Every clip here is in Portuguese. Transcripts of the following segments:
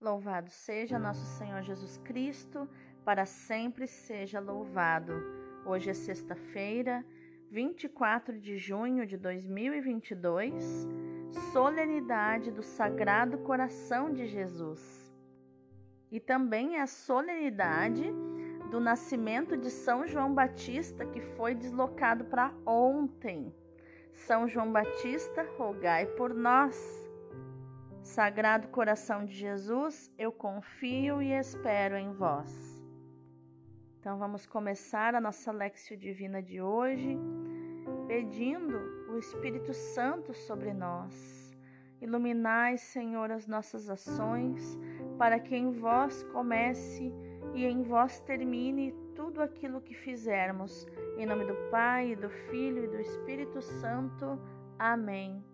Louvado seja nosso Senhor Jesus Cristo, para sempre seja louvado. Hoje é sexta-feira, 24 de junho de 2022, solenidade do Sagrado Coração de Jesus. E também é a solenidade do nascimento de São João Batista, que foi deslocado para ontem. São João Batista, rogai por nós. Sagrado coração de Jesus, eu confio e espero em vós. Então vamos começar a nossa Lexio Divina de hoje, pedindo o Espírito Santo sobre nós. Iluminai, Senhor, as nossas ações, para que em vós comece e em vós termine tudo aquilo que fizermos. Em nome do Pai, do Filho e do Espírito Santo. Amém.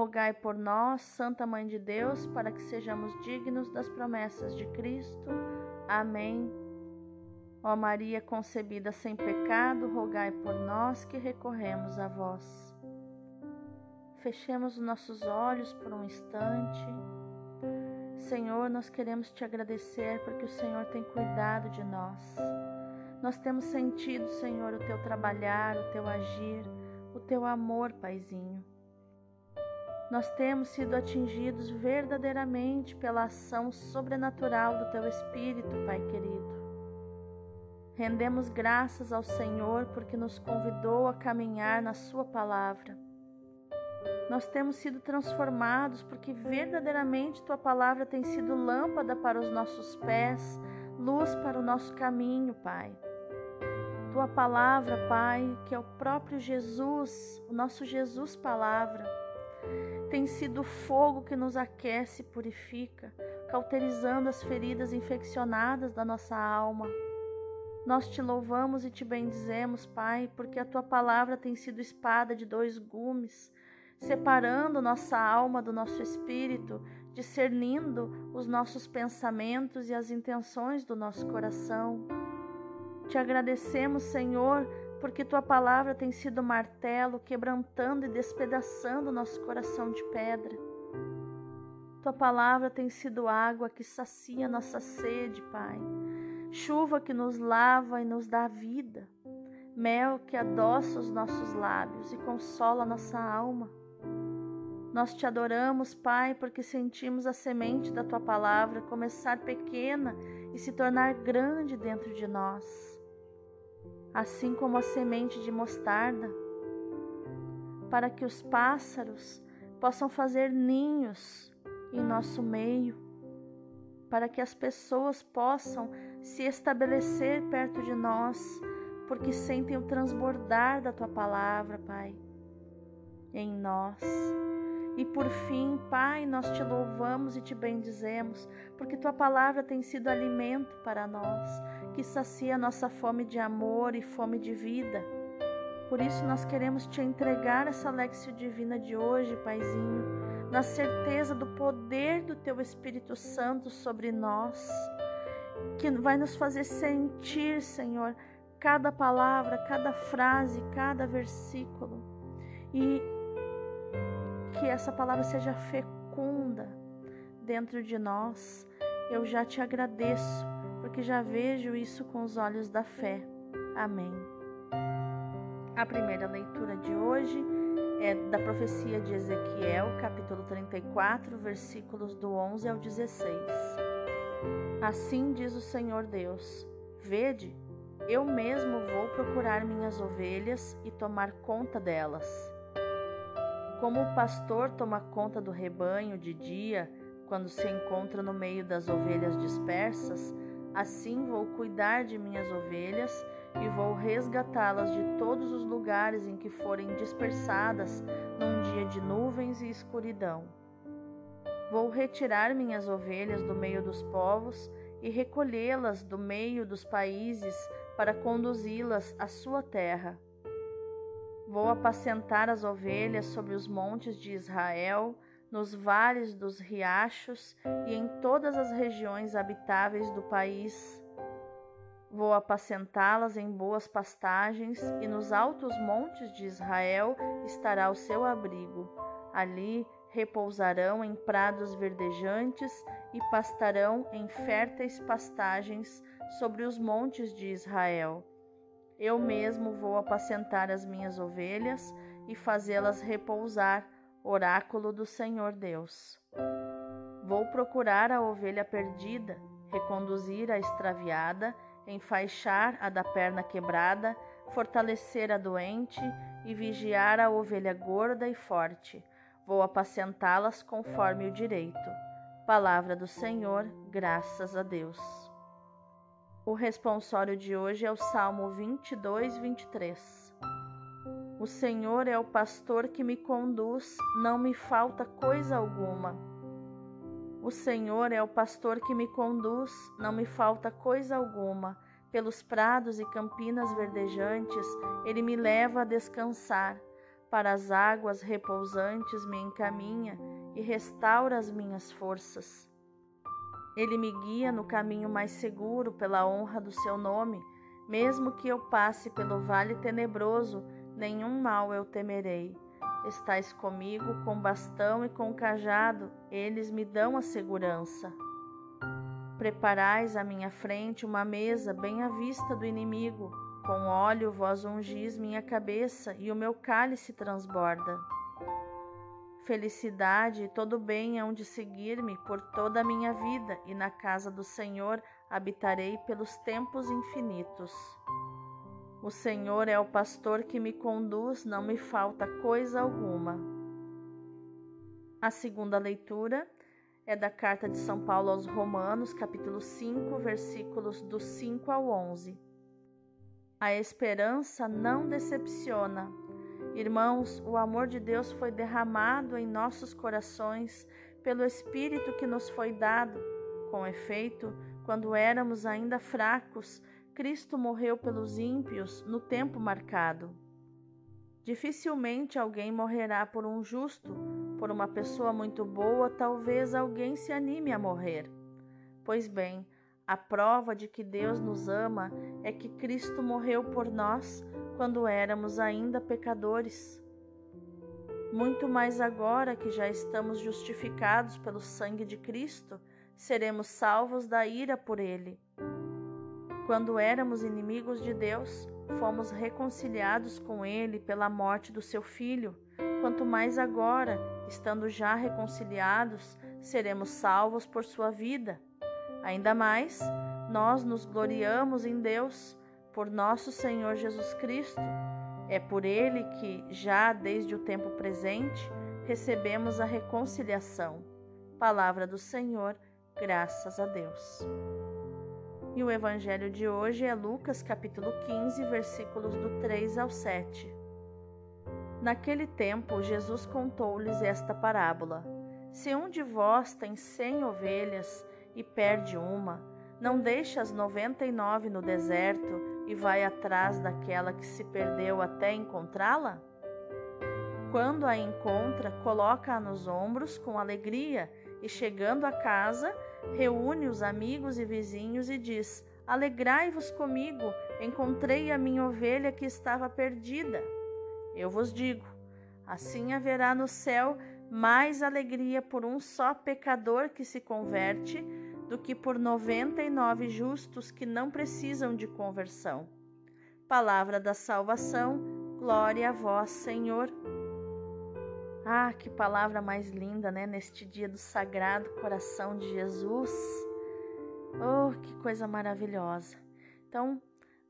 Rogai por nós, Santa Mãe de Deus, para que sejamos dignos das promessas de Cristo. Amém. Ó Maria concebida sem pecado, rogai por nós que recorremos a vós. Fechemos os nossos olhos por um instante. Senhor, nós queremos te agradecer porque o Senhor tem cuidado de nós. Nós temos sentido, Senhor, o teu trabalhar, o teu agir, o teu amor, Paizinho nós temos sido atingidos verdadeiramente pela ação sobrenatural do Teu Espírito, Pai querido. Rendemos graças ao Senhor porque nos convidou a caminhar na Sua palavra. Nós temos sido transformados porque verdadeiramente Tua palavra tem sido lâmpada para os nossos pés, luz para o nosso caminho, Pai. Tua palavra, Pai, que é o próprio Jesus, o nosso Jesus Palavra tem sido o fogo que nos aquece e purifica, cauterizando as feridas infeccionadas da nossa alma. Nós te louvamos e te bendizemos, Pai, porque a tua palavra tem sido espada de dois gumes, separando nossa alma do nosso espírito, discernindo os nossos pensamentos e as intenções do nosso coração. Te agradecemos, Senhor, porque tua palavra tem sido martelo, quebrantando e despedaçando nosso coração de pedra. Tua palavra tem sido água que sacia nossa sede, Pai. Chuva que nos lava e nos dá vida. Mel que adoça os nossos lábios e consola nossa alma. Nós te adoramos, Pai, porque sentimos a semente da tua palavra começar pequena e se tornar grande dentro de nós assim como a semente de mostarda, para que os pássaros possam fazer ninhos em nosso meio, para que as pessoas possam se estabelecer perto de nós, porque sentem o transbordar da tua palavra, Pai, em nós. E por fim, Pai, nós te louvamos e te bendizemos, porque tua palavra tem sido alimento para nós, que sacia nossa fome de amor e fome de vida. Por isso nós queremos te entregar essa lexio divina de hoje, Paizinho, na certeza do poder do teu Espírito Santo sobre nós, que vai nos fazer sentir, Senhor, cada palavra, cada frase, cada versículo. E que essa palavra seja fecunda dentro de nós. Eu já te agradeço, porque já vejo isso com os olhos da fé. Amém. A primeira leitura de hoje é da profecia de Ezequiel, capítulo 34, versículos do 11 ao 16. Assim diz o Senhor Deus: Vede, eu mesmo vou procurar minhas ovelhas e tomar conta delas. Como o pastor toma conta do rebanho de dia, quando se encontra no meio das ovelhas dispersas, assim vou cuidar de minhas ovelhas e vou resgatá-las de todos os lugares em que forem dispersadas num dia de nuvens e escuridão. Vou retirar minhas ovelhas do meio dos povos e recolhê-las do meio dos países para conduzi-las à sua terra Vou apacentar as ovelhas sobre os montes de Israel, nos vales dos riachos e em todas as regiões habitáveis do país. Vou apacentá-las em boas pastagens e nos altos montes de Israel estará o seu abrigo. Ali repousarão em prados verdejantes e pastarão em férteis pastagens sobre os montes de Israel. Eu mesmo vou apacentar as minhas ovelhas e fazê-las repousar, oráculo do Senhor Deus. Vou procurar a ovelha perdida, reconduzir a extraviada, enfaixar a da perna quebrada, fortalecer a doente e vigiar a ovelha gorda e forte. Vou apacentá-las conforme o direito. Palavra do Senhor, graças a Deus. O responsório de hoje é o Salmo 22, 23. O Senhor é o pastor que me conduz, não me falta coisa alguma. O Senhor é o pastor que me conduz, não me falta coisa alguma. Pelos prados e campinas verdejantes, ele me leva a descansar. Para as águas repousantes me encaminha e restaura as minhas forças. Ele me guia no caminho mais seguro pela honra do seu nome. Mesmo que eu passe pelo vale tenebroso, nenhum mal eu temerei. Estais comigo com bastão e com cajado, eles me dão a segurança. Preparais à minha frente uma mesa bem à vista do inimigo. Com óleo vós ungis minha cabeça e o meu cálice transborda. Felicidade e todo bem hão de seguir-me por toda a minha vida, e na casa do Senhor habitarei pelos tempos infinitos. O Senhor é o pastor que me conduz, não me falta coisa alguma. A segunda leitura é da carta de São Paulo aos Romanos, capítulo 5, versículos do 5 ao 11. A esperança não decepciona Irmãos, o amor de Deus foi derramado em nossos corações pelo Espírito que nos foi dado. Com efeito, quando éramos ainda fracos, Cristo morreu pelos ímpios no tempo marcado. Dificilmente alguém morrerá por um justo, por uma pessoa muito boa, talvez alguém se anime a morrer. Pois bem, a prova de que Deus nos ama é que Cristo morreu por nós quando éramos ainda pecadores. Muito mais agora que já estamos justificados pelo sangue de Cristo, seremos salvos da ira por ele. Quando éramos inimigos de Deus, fomos reconciliados com ele pela morte do seu filho. Quanto mais agora, estando já reconciliados, seremos salvos por sua vida. Ainda mais, nós nos gloriamos em Deus por nosso Senhor Jesus Cristo. É por ele que, já desde o tempo presente, recebemos a reconciliação. Palavra do Senhor, graças a Deus. E o evangelho de hoje é Lucas capítulo 15, versículos do 3 ao 7. Naquele tempo, Jesus contou-lhes esta parábola: Se um de vós tem cem ovelhas e perde uma, não deixa as noventa e nove no deserto e vai atrás daquela que se perdeu até encontrá-la? Quando a encontra, coloca-a nos ombros com alegria e, chegando a casa, reúne os amigos e vizinhos e diz: Alegrai-vos comigo, encontrei a minha ovelha que estava perdida. Eu vos digo: assim haverá no céu mais alegria por um só pecador que se converte do que por noventa e nove justos que não precisam de conversão. Palavra da salvação, glória a vós, Senhor. Ah, que palavra mais linda, né? Neste dia do Sagrado Coração de Jesus. Oh, que coisa maravilhosa. Então,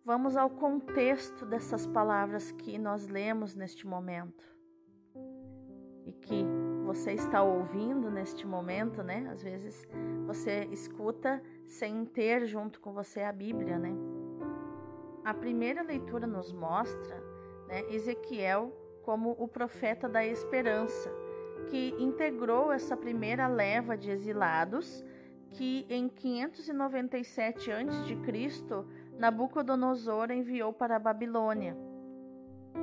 vamos ao contexto dessas palavras que nós lemos neste momento e que você está ouvindo neste momento, né? Às vezes você escuta sem ter junto com você a Bíblia, né? A primeira leitura nos mostra né, Ezequiel como o profeta da esperança, que integrou essa primeira leva de exilados que em 597 a.C. Nabucodonosor enviou para a Babilônia.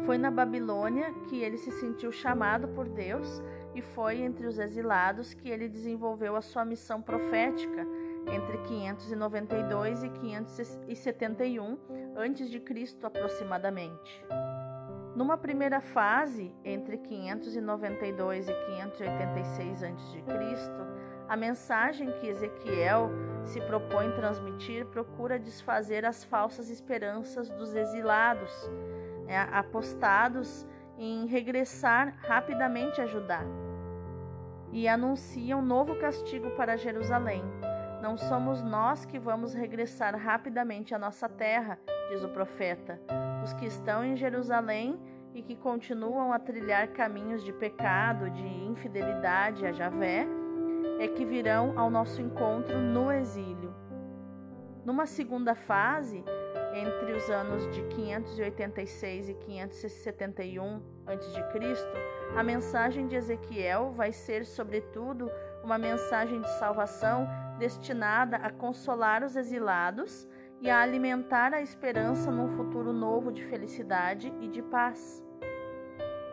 Foi na Babilônia que ele se sentiu chamado por Deus e foi entre os exilados que ele desenvolveu a sua missão profética entre 592 e 571 a.C. aproximadamente. Numa primeira fase, entre 592 e 586 a.C., A mensagem que Ezequiel se propõe transmitir procura desfazer as falsas esperanças dos exilados, né, apostados em regressar rapidamente a Judá. E anuncia um novo castigo para Jerusalém. Não somos nós que vamos regressar rapidamente à nossa terra, diz o profeta. Os que estão em Jerusalém e que continuam a trilhar caminhos de pecado, de infidelidade a Javé, é que virão ao nosso encontro no exílio. Numa segunda fase, entre os anos de 586 e 571 a.C., a mensagem de Ezequiel vai ser, sobretudo, uma mensagem de salvação destinada a consolar os exilados e a alimentar a esperança num futuro novo de felicidade e de paz.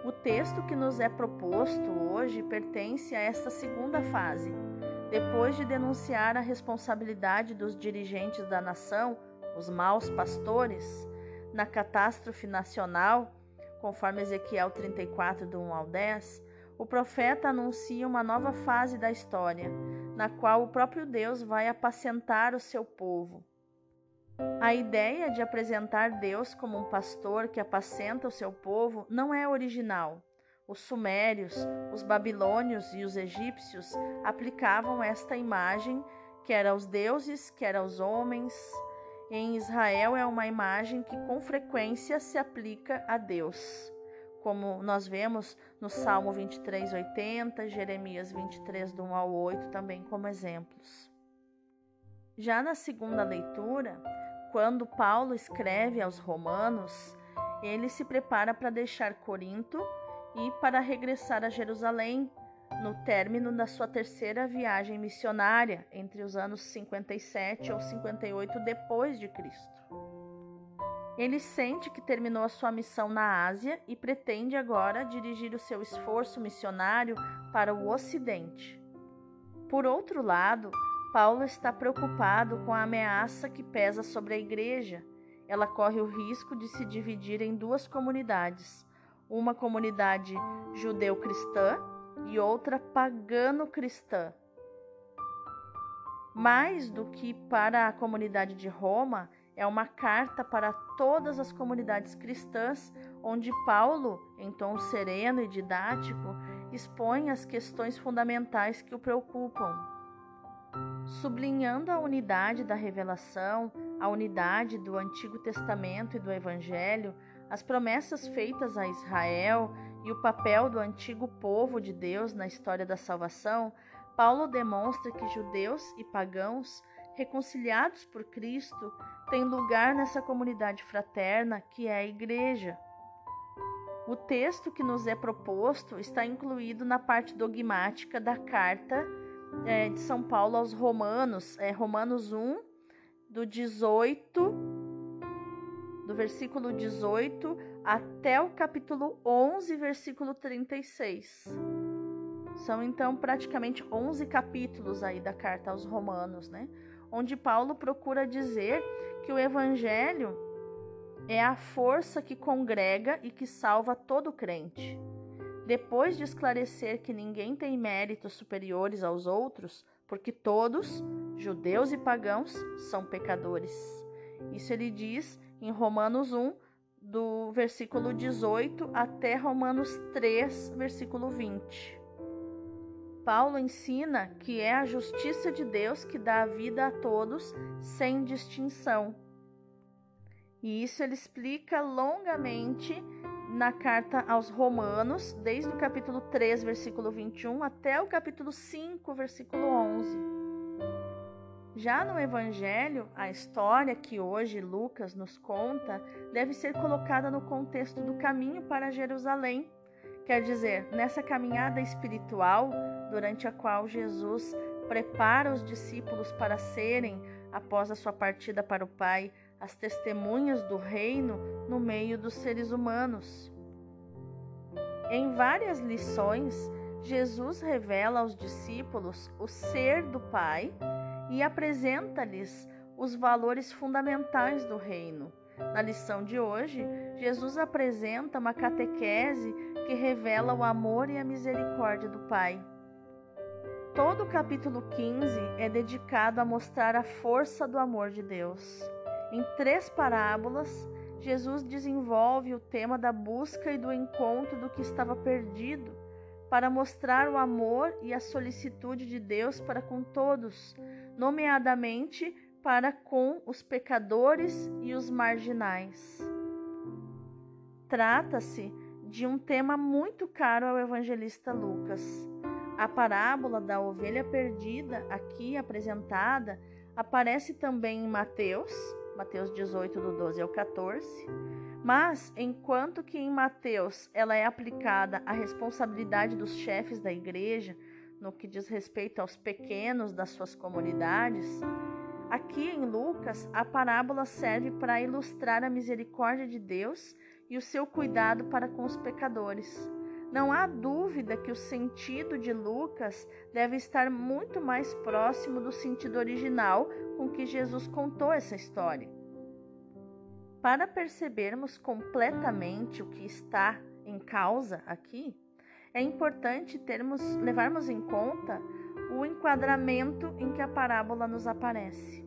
O texto que nos é proposto hoje pertence a esta segunda fase. Depois de denunciar a responsabilidade dos dirigentes da nação, os maus pastores, na catástrofe nacional, conforme Ezequiel 34, do 1 ao 10, o profeta anuncia uma nova fase da história, na qual o próprio Deus vai apacentar o seu povo. A ideia de apresentar Deus como um pastor que apacenta o seu povo não é original. Os sumérios, os babilônios e os egípcios aplicavam esta imagem, quer aos deuses, quer aos homens. Em Israel é uma imagem que com frequência se aplica a Deus, como nós vemos no Salmo 23, 80, Jeremias 23, do 1 ao 8, também como exemplos. Já na segunda leitura, quando Paulo escreve aos Romanos, ele se prepara para deixar Corinto e para regressar a Jerusalém no término da sua terceira viagem missionária, entre os anos 57 ou 58 depois de Cristo. Ele sente que terminou a sua missão na Ásia e pretende agora dirigir o seu esforço missionário para o Ocidente. Por outro lado, Paulo está preocupado com a ameaça que pesa sobre a igreja. Ela corre o risco de se dividir em duas comunidades: uma comunidade judeu-cristã e outra pagano-cristã. Mais do que para a comunidade de Roma, é uma carta para todas as comunidades cristãs, onde Paulo, em tom sereno e didático, expõe as questões fundamentais que o preocupam sublinhando a unidade da revelação, a unidade do Antigo Testamento e do Evangelho, as promessas feitas a Israel e o papel do antigo povo de Deus na história da salvação, Paulo demonstra que judeus e pagãos, reconciliados por Cristo, têm lugar nessa comunidade fraterna que é a Igreja. O texto que nos é proposto está incluído na parte dogmática da carta é, de São Paulo aos Romanos, é Romanos 1, do 18, do versículo 18 até o capítulo 11, versículo 36. São então praticamente 11 capítulos aí da carta aos Romanos, né? Onde Paulo procura dizer que o evangelho é a força que congrega e que salva todo crente. Depois de esclarecer que ninguém tem méritos superiores aos outros, porque todos, judeus e pagãos, são pecadores. Isso ele diz em Romanos 1, do versículo 18 até Romanos 3, versículo 20. Paulo ensina que é a justiça de Deus que dá a vida a todos sem distinção. E isso ele explica longamente na carta aos Romanos, desde o capítulo 3, versículo 21 até o capítulo 5, versículo 11. Já no Evangelho, a história que hoje Lucas nos conta deve ser colocada no contexto do caminho para Jerusalém, quer dizer, nessa caminhada espiritual durante a qual Jesus prepara os discípulos para serem, após a sua partida para o Pai, as testemunhas do reino no meio dos seres humanos. Em várias lições, Jesus revela aos discípulos o ser do Pai e apresenta-lhes os valores fundamentais do reino. Na lição de hoje, Jesus apresenta uma catequese que revela o amor e a misericórdia do Pai. Todo o capítulo 15 é dedicado a mostrar a força do amor de Deus. Em três parábolas, Jesus desenvolve o tema da busca e do encontro do que estava perdido, para mostrar o amor e a solicitude de Deus para com todos, nomeadamente para com os pecadores e os marginais. Trata-se de um tema muito caro ao evangelista Lucas. A parábola da ovelha perdida, aqui apresentada, aparece também em Mateus, Mateus 18, do 12 ao 14. Mas, enquanto que em Mateus ela é aplicada à responsabilidade dos chefes da igreja, no que diz respeito aos pequenos das suas comunidades, aqui em Lucas a parábola serve para ilustrar a misericórdia de Deus e o seu cuidado para com os pecadores. Não há dúvida que o sentido de Lucas deve estar muito mais próximo do sentido original com que Jesus contou essa história. Para percebermos completamente o que está em causa aqui, é importante termos, levarmos em conta o enquadramento em que a parábola nos aparece.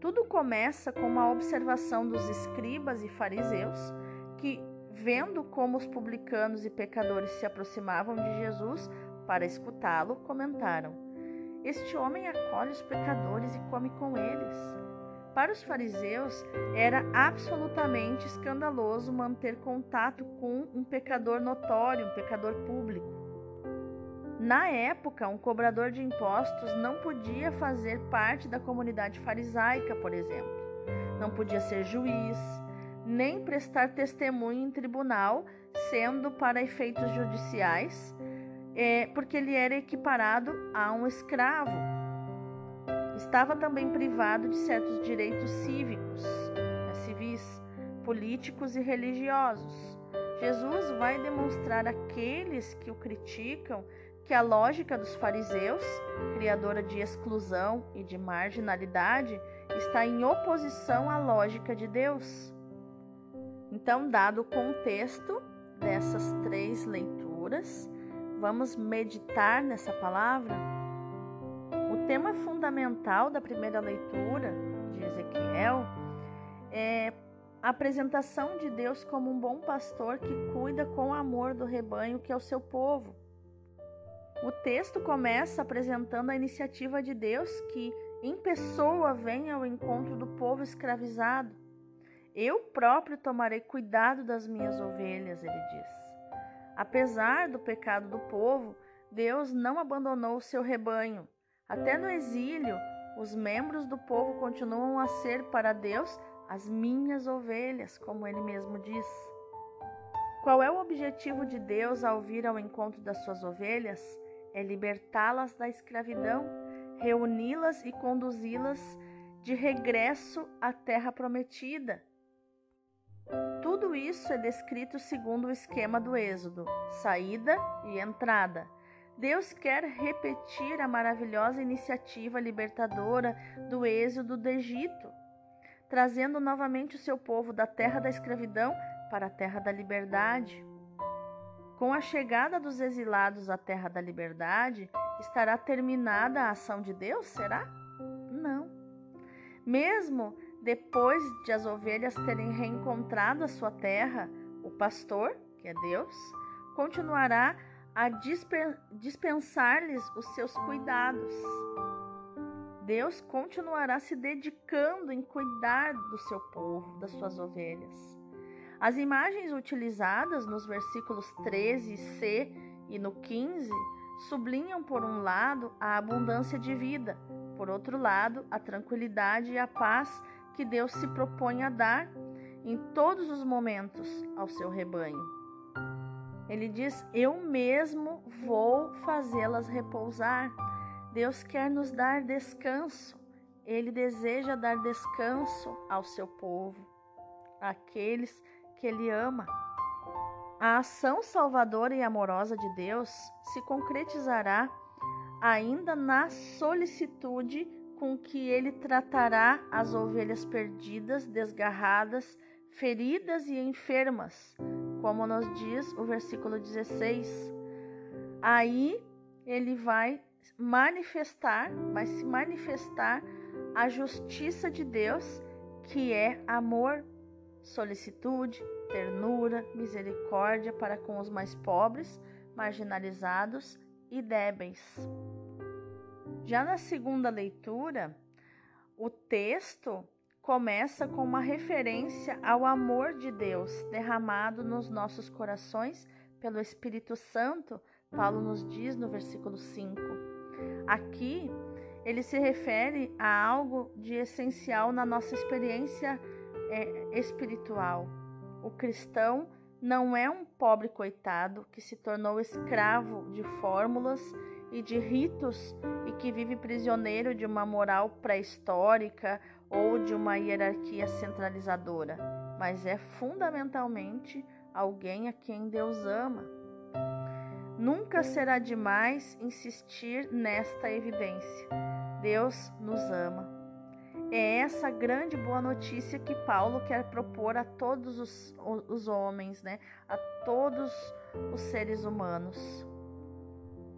Tudo começa com uma observação dos escribas e fariseus que, vendo como os publicanos e pecadores se aproximavam de Jesus para escutá-lo, comentaram: Este homem acolhe os pecadores e come com eles. Para os fariseus, era absolutamente escandaloso manter contato com um pecador notório, um pecador público. Na época, um cobrador de impostos não podia fazer parte da comunidade farisaica, por exemplo. Não podia ser juiz, nem prestar testemunho em tribunal, sendo para efeitos judiciais, é, porque ele era equiparado a um escravo. Estava também privado de certos direitos cívicos, né, civis, políticos e religiosos. Jesus vai demonstrar àqueles que o criticam que a lógica dos fariseus, criadora de exclusão e de marginalidade, está em oposição à lógica de Deus. Então, dado o contexto dessas três leituras, vamos meditar nessa palavra. O tema fundamental da primeira leitura de Ezequiel é a apresentação de Deus como um bom pastor que cuida com amor do rebanho que é o seu povo. O texto começa apresentando a iniciativa de Deus que, em pessoa, vem ao encontro do povo escravizado. Eu próprio tomarei cuidado das minhas ovelhas, ele diz. Apesar do pecado do povo, Deus não abandonou o seu rebanho. Até no exílio, os membros do povo continuam a ser para Deus as minhas ovelhas, como ele mesmo diz. Qual é o objetivo de Deus ao vir ao encontro das suas ovelhas? é libertá-las da escravidão, reuni-las e conduzi-las de regresso à terra prometida. Tudo isso é descrito segundo o esquema do Êxodo: saída e entrada. Deus quer repetir a maravilhosa iniciativa libertadora do Êxodo do Egito, trazendo novamente o seu povo da terra da escravidão para a terra da liberdade. Com a chegada dos exilados à terra da liberdade, estará terminada a ação de Deus? Será? Não. Mesmo depois de as ovelhas terem reencontrado a sua terra, o pastor, que é Deus, continuará a dispensar-lhes os seus cuidados. Deus continuará se dedicando em cuidar do seu povo, das suas ovelhas. As imagens utilizadas nos versículos 13c e no 15 sublinham, por um lado, a abundância de vida, por outro lado, a tranquilidade e a paz que Deus se propõe a dar em todos os momentos ao seu rebanho. Ele diz: Eu mesmo vou fazê-las repousar. Deus quer nos dar descanso. Ele deseja dar descanso ao seu povo, aqueles que ele ama. A ação salvadora e amorosa de Deus se concretizará ainda na solicitude com que ele tratará as ovelhas perdidas, desgarradas, feridas e enfermas, como nos diz o versículo 16. Aí ele vai manifestar, vai se manifestar a justiça de Deus, que é amor, solicitude, ternura, misericórdia para com os mais pobres, marginalizados e débeis. Já na segunda leitura, o texto começa com uma referência ao amor de Deus derramado nos nossos corações pelo Espírito Santo, Paulo nos diz no versículo 5. Aqui, ele se refere a algo de essencial na nossa experiência é, espiritual. O cristão não é um pobre coitado que se tornou escravo de fórmulas e de ritos e que vive prisioneiro de uma moral pré-histórica ou de uma hierarquia centralizadora, mas é fundamentalmente alguém a quem Deus ama. Nunca será demais insistir nesta evidência. Deus nos ama. É essa grande boa notícia que Paulo quer propor a todos os, os homens, né? a todos os seres humanos.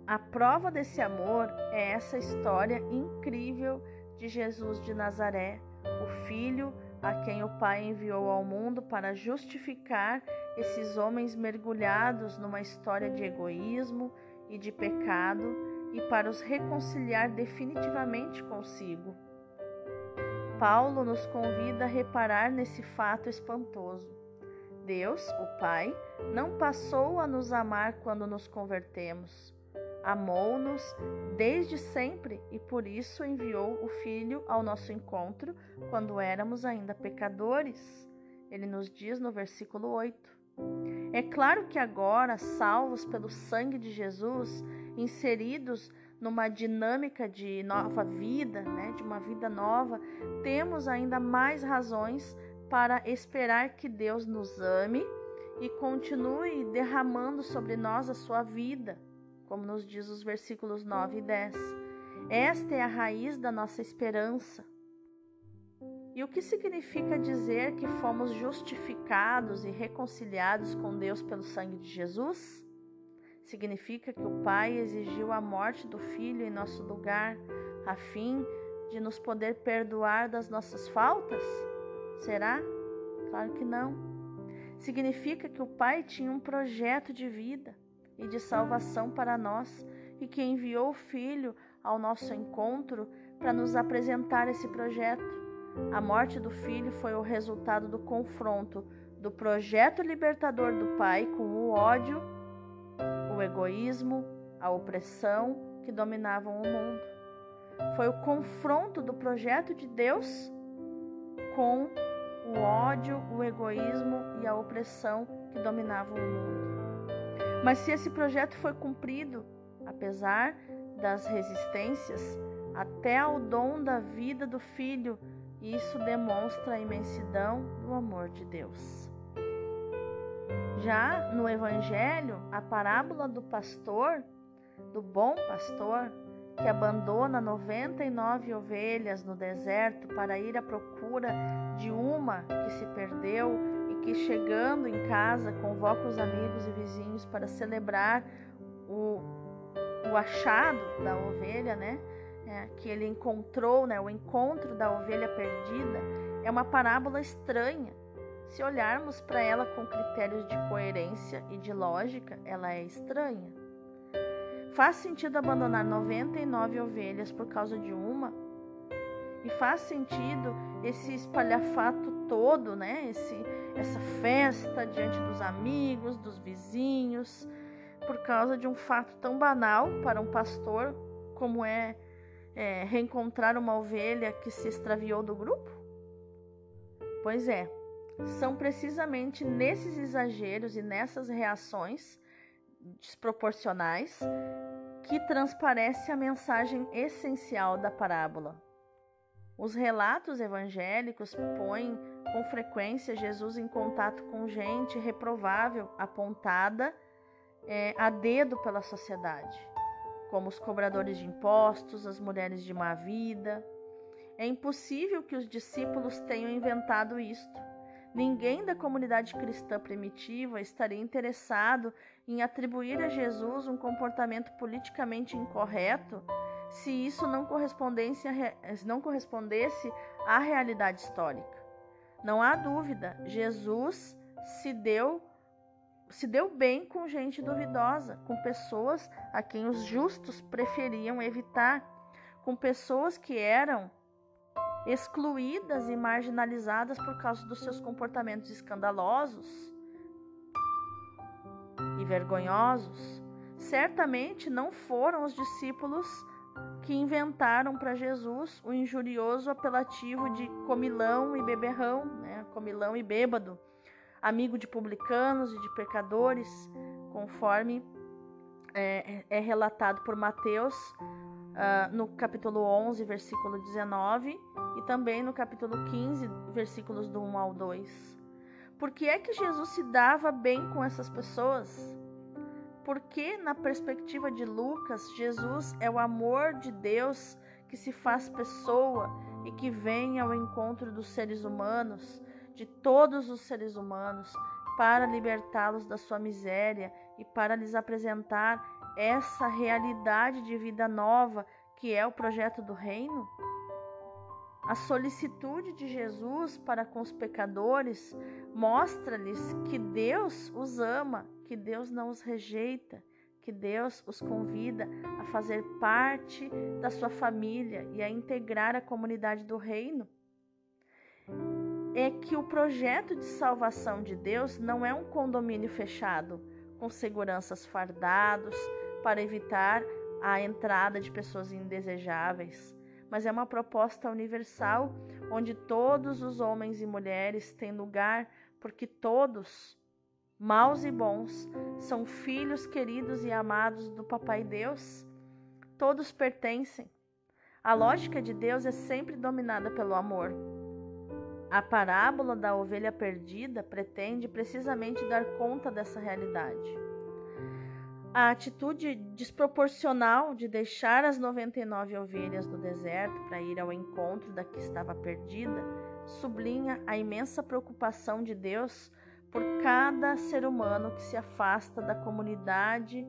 A prova desse amor é essa história incrível de Jesus de Nazaré, o Filho a quem o Pai enviou ao mundo para justificar esses homens mergulhados numa história de egoísmo e de pecado e para os reconciliar definitivamente consigo. Paulo nos convida a reparar nesse fato espantoso. Deus, o Pai, não passou a nos amar quando nos convertemos. Amou-nos desde sempre e por isso enviou o Filho ao nosso encontro quando éramos ainda pecadores. Ele nos diz no versículo 8. É claro que agora, salvos pelo sangue de Jesus, inseridos numa dinâmica de nova vida, né, de uma vida nova, temos ainda mais razões para esperar que Deus nos ame e continue derramando sobre nós a sua vida, como nos diz os versículos 9 e 10. Esta é a raiz da nossa esperança. E o que significa dizer que fomos justificados e reconciliados com Deus pelo sangue de Jesus? Significa que o Pai exigiu a morte do Filho em nosso lugar, a fim de nos poder perdoar das nossas faltas? Será? Claro que não. Significa que o Pai tinha um projeto de vida e de salvação para nós e que enviou o Filho ao nosso encontro para nos apresentar esse projeto. A morte do Filho foi o resultado do confronto do projeto libertador do Pai com o ódio o egoísmo, a opressão que dominavam o mundo. Foi o confronto do projeto de Deus com o ódio, o egoísmo e a opressão que dominavam o mundo. Mas se esse projeto foi cumprido, apesar das resistências, até ao dom da vida do Filho, isso demonstra a imensidão do amor de Deus. Já no Evangelho, a parábola do pastor, do bom pastor, que abandona 99 ovelhas no deserto para ir à procura de uma que se perdeu que, chegando em casa, convoca os amigos e vizinhos para celebrar o, o achado da ovelha, né? É, que ele encontrou, né? O encontro da ovelha perdida é uma parábola estranha se olharmos para ela com critérios de coerência e de lógica, ela é estranha. Faz sentido abandonar 99 ovelhas por causa de uma? E faz sentido esse espalhafato todo, né? Esse, essa festa diante dos amigos, dos vizinhos, por causa de um fato tão banal para um pastor como é, é reencontrar uma ovelha que se extraviou do grupo? Pois é, são precisamente nesses exageros e nessas reações desproporcionais que transparece a mensagem essencial da parábola. Os relatos evangélicos põem com frequência Jesus em contato com gente reprovável, apontada é, a dedo pela sociedade, como os cobradores de impostos, as mulheres de má vida. É impossível que os discípulos tenham inventado isto. Ninguém da comunidade cristã primitiva estaria interessado em atribuir a Jesus um comportamento politicamente incorreto se isso não correspondesse, não correspondesse à realidade histórica. Não há dúvida, Jesus se deu se deu bem com gente duvidosa, com pessoas a quem os justos preferiam evitar, com pessoas que eram excluídas e marginalizadas por causa dos seus comportamentos escandalosos e vergonhosos. Certamente não foram os discípulos que inventaram para Jesus o injurioso apelativo de comilão e beberrão, né? comilão e bêbado, amigo de publicanos e de pecadores, conforme é, é relatado por Mateus uh, no capítulo 11, versículo 19, e também no capítulo 15, versículos do 1 ao 2. Por que é que Jesus se dava bem com essas pessoas? Porque, na perspectiva de Lucas, Jesus é o amor de Deus que se faz pessoa e que vem ao encontro dos seres humanos, de todos os seres humanos, para libertá-los da sua miséria e para lhes apresentar essa realidade de vida nova que é o projeto do reino? A solicitude de Jesus para com os pecadores mostra-lhes que Deus os ama que Deus não os rejeita, que Deus os convida a fazer parte da sua família e a integrar a comunidade do reino. É que o projeto de salvação de Deus não é um condomínio fechado, com seguranças fardados para evitar a entrada de pessoas indesejáveis, mas é uma proposta universal onde todos os homens e mulheres têm lugar, porque todos maus e bons, são filhos queridos e amados do Papai Deus. Todos pertencem. A lógica de Deus é sempre dominada pelo amor. A parábola da ovelha perdida pretende precisamente dar conta dessa realidade. A atitude desproporcional de deixar as 99 ovelhas no deserto para ir ao encontro da que estava perdida sublinha a imensa preocupação de Deus por cada ser humano que se afasta da comunidade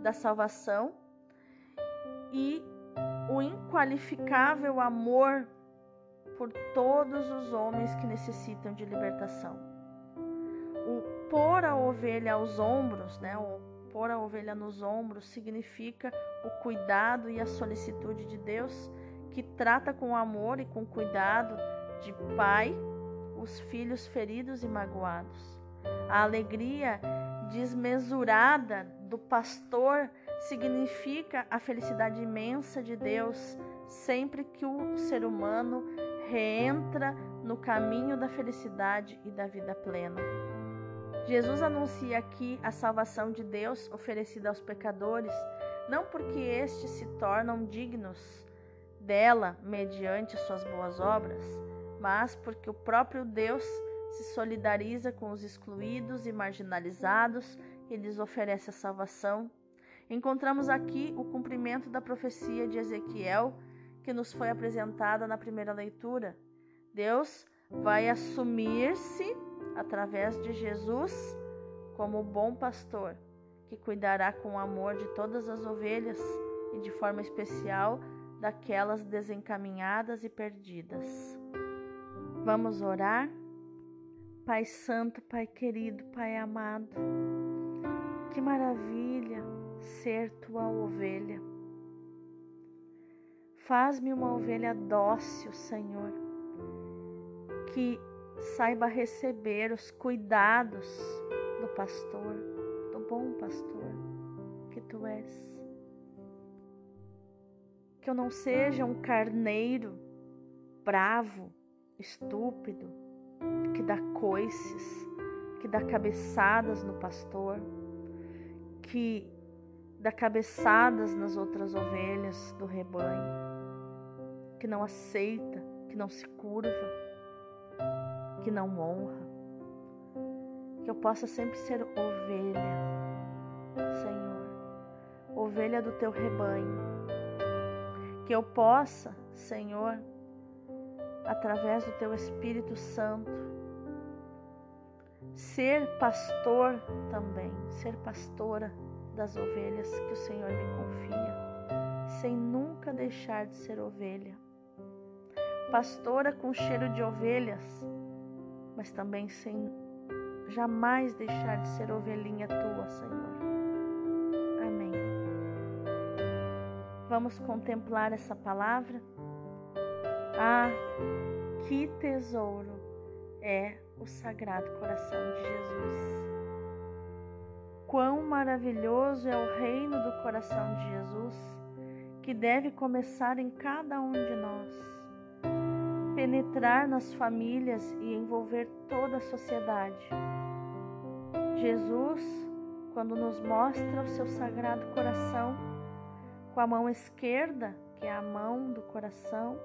da salvação e o inqualificável amor por todos os homens que necessitam de libertação. O pôr a ovelha aos ombros, né, o pôr a ovelha nos ombros significa o cuidado e a solicitude de Deus que trata com amor e com cuidado de pai os filhos feridos e magoados. A alegria desmesurada do pastor significa a felicidade imensa de Deus sempre que o ser humano reentra no caminho da felicidade e da vida plena. Jesus anuncia aqui a salvação de Deus oferecida aos pecadores, não porque estes se tornam dignos dela mediante suas boas obras, mas porque o próprio Deus se solidariza com os excluídos e marginalizados e lhes oferece a salvação. Encontramos aqui o cumprimento da profecia de Ezequiel que nos foi apresentada na primeira leitura. Deus vai assumir-se através de Jesus como bom pastor que cuidará com amor de todas as ovelhas e de forma especial daquelas desencaminhadas e perdidas. Vamos orar? Pai Santo, Pai querido, Pai amado, que maravilha ser tua ovelha. Faz-me uma ovelha dócil, Senhor, que saiba receber os cuidados do pastor, do bom pastor que tu és. Que eu não seja um carneiro bravo, estúpido, que dá coices, que dá cabeçadas no pastor, que dá cabeçadas nas outras ovelhas do rebanho, que não aceita, que não se curva, que não honra. Que eu possa sempre ser ovelha, Senhor, ovelha do teu rebanho. Que eu possa, Senhor, através do teu Espírito Santo, ser pastor também, ser pastora das ovelhas que o Senhor me confia, sem nunca deixar de ser ovelha. Pastora com cheiro de ovelhas, mas também sem jamais deixar de ser ovelhinha tua, Senhor. Amém. Vamos contemplar essa palavra? Ah, que tesouro é o Sagrado Coração de Jesus. Quão maravilhoso é o reino do coração de Jesus, que deve começar em cada um de nós, penetrar nas famílias e envolver toda a sociedade. Jesus, quando nos mostra o seu sagrado coração, com a mão esquerda, que é a mão do coração,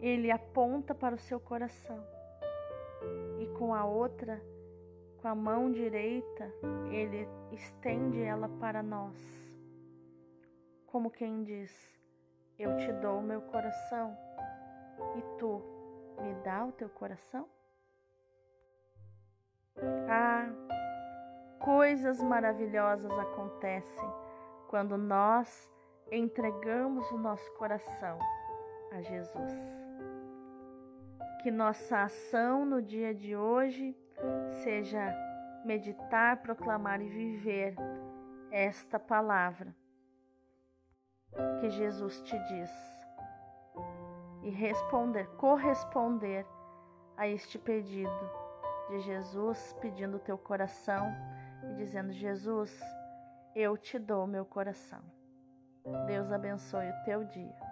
ele aponta para o seu coração e com a outra, com a mão direita, ele estende ela para nós. Como quem diz: Eu te dou o meu coração e tu me dá o teu coração? Ah, coisas maravilhosas acontecem quando nós entregamos o nosso coração a Jesus. Que nossa ação no dia de hoje seja meditar, proclamar e viver esta palavra que Jesus te diz e responder, corresponder a este pedido de Jesus, pedindo o teu coração e dizendo: Jesus, eu te dou meu coração. Deus abençoe o teu dia.